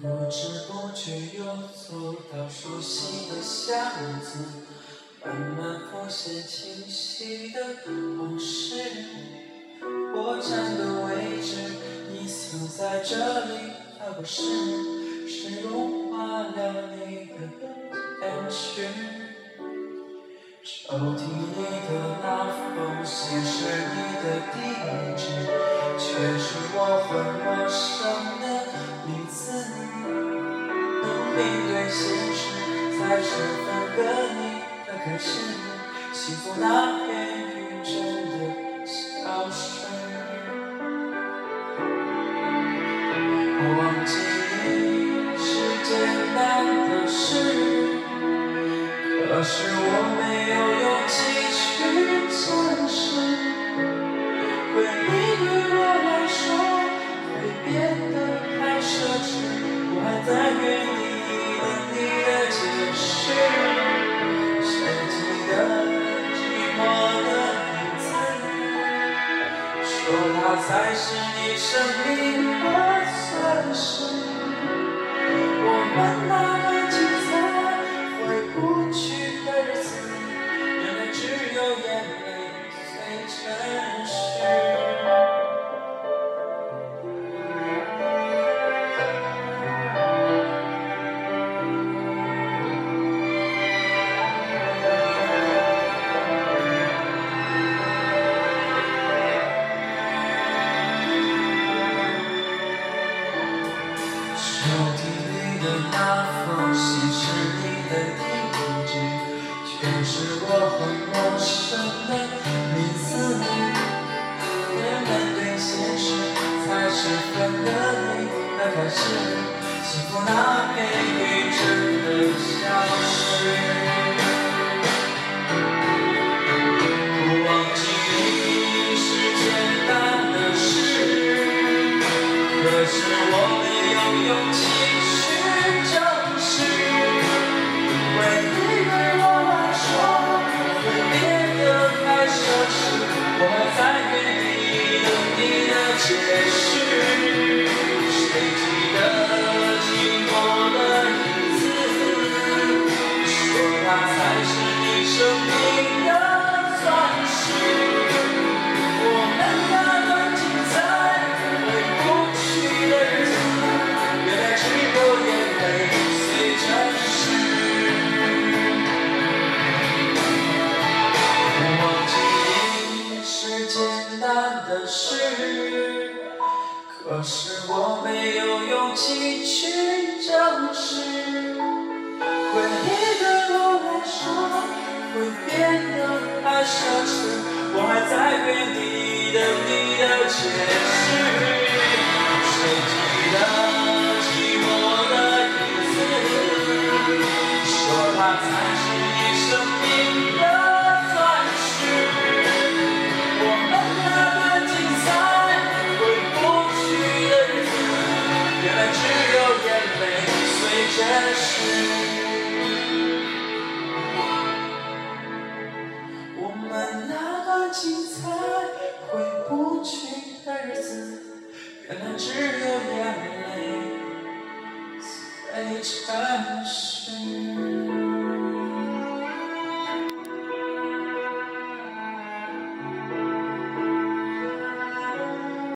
不知不觉又走到熟悉的巷子慢慢浮现清晰的往事我站的位置你曾在这里而不是。只融化了你的坚持抽屉里的那封信是你的地址却是我很陌生的面对现实，才是分割你的开始，幸福那片是你生命的损失。我们那么精彩回不去的那封信是你的地址，却是我很陌生的名字。面对现实，才是分割你的开始，幸福那片云真的消失。忘记你是简单的事，可是我没有勇气你有勇气去证实。回忆对我来说会变得太奢侈，我还在原地等你的解释。原来只有